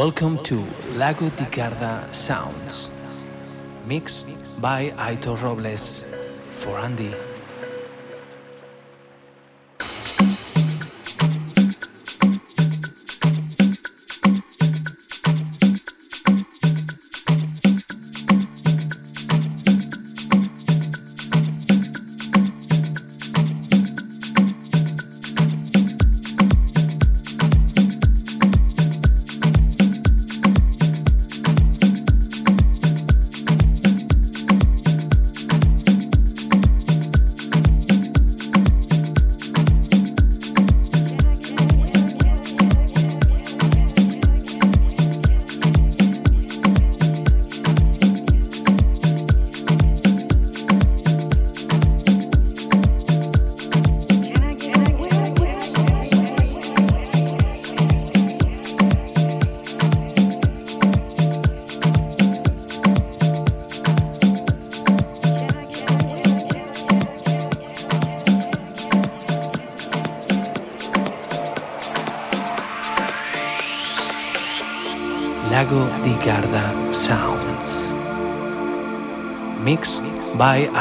Welcome to Lago di Garda Sounds, mixed by Aitor Robles for Andy.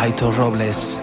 By Aitor Robles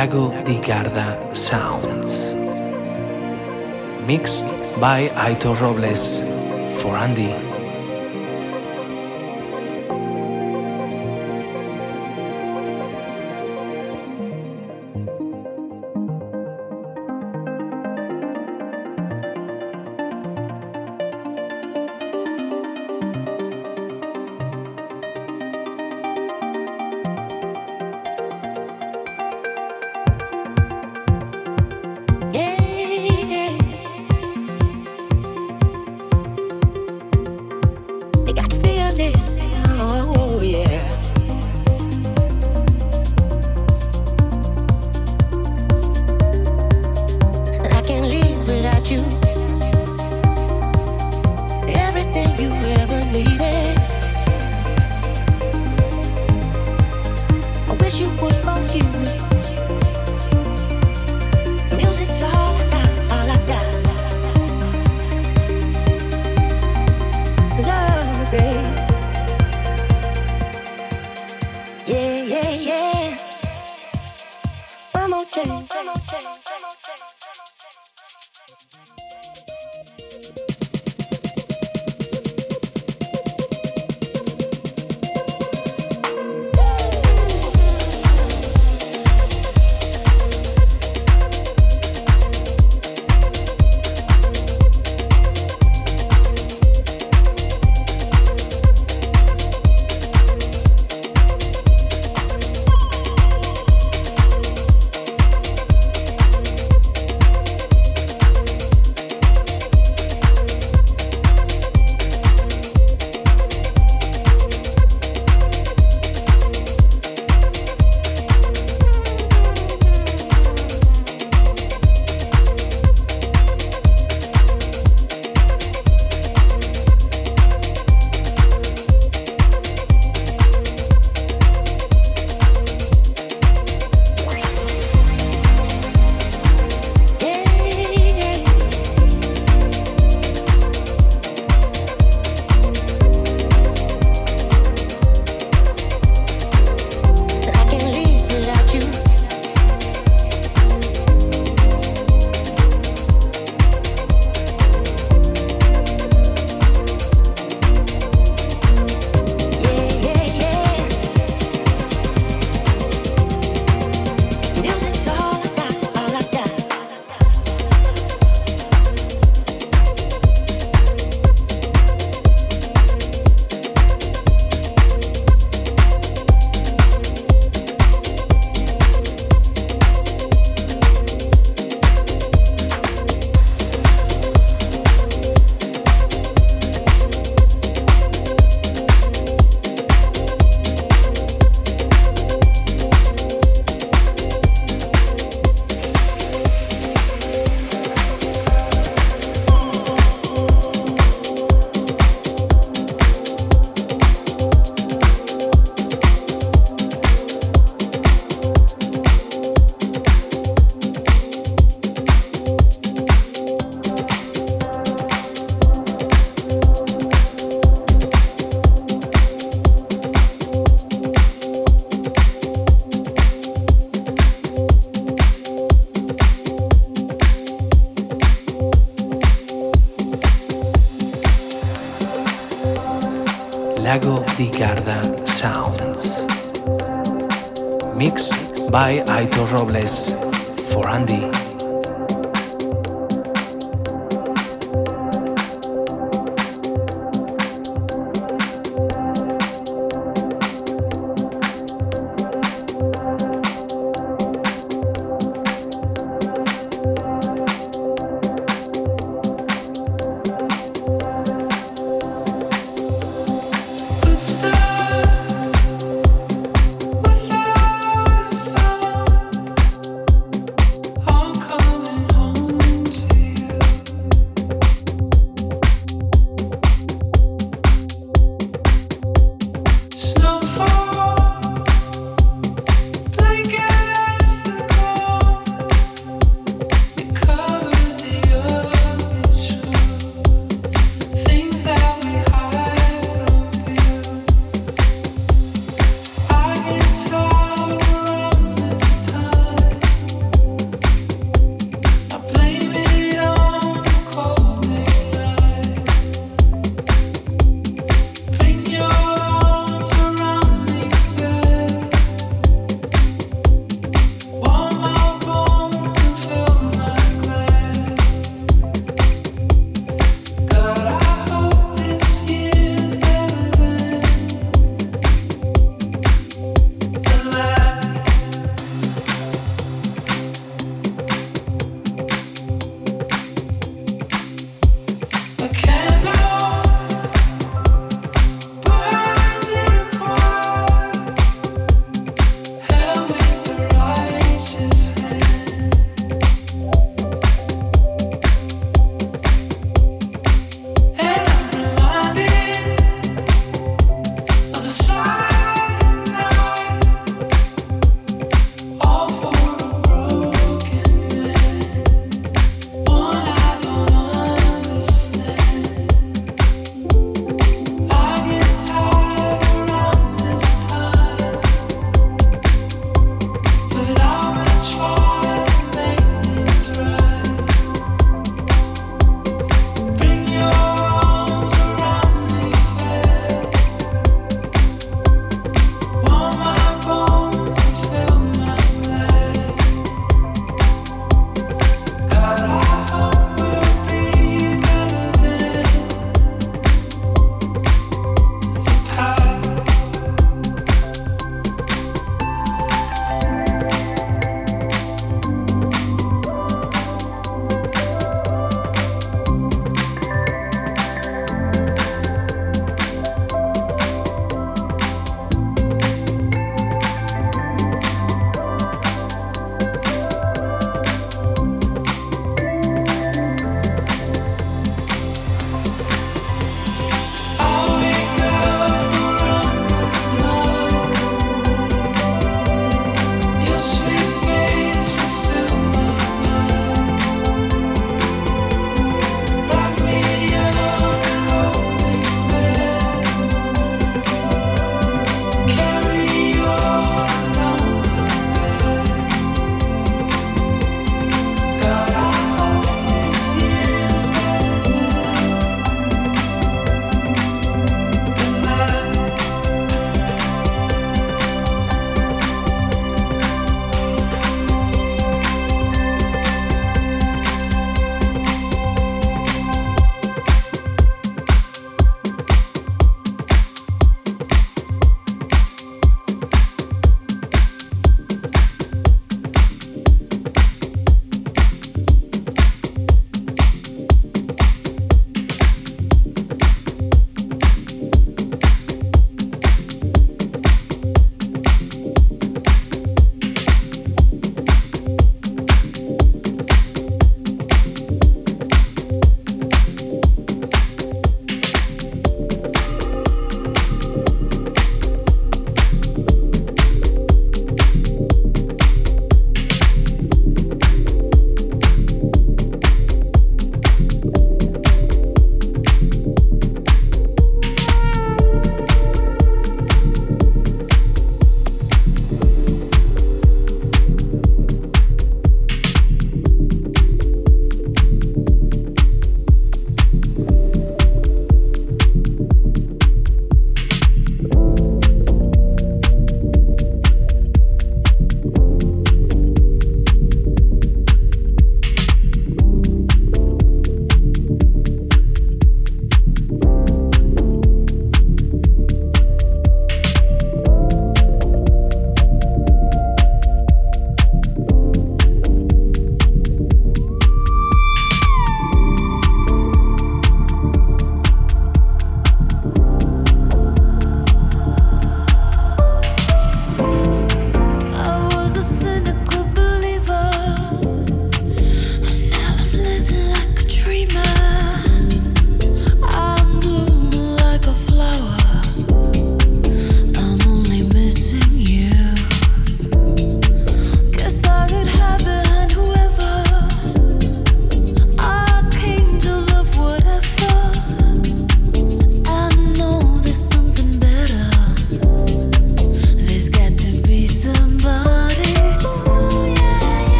Lago di Garda Sounds. Mixed by Aitor Robles for Andy.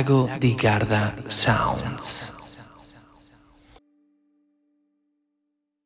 Lago di Garda Sounds.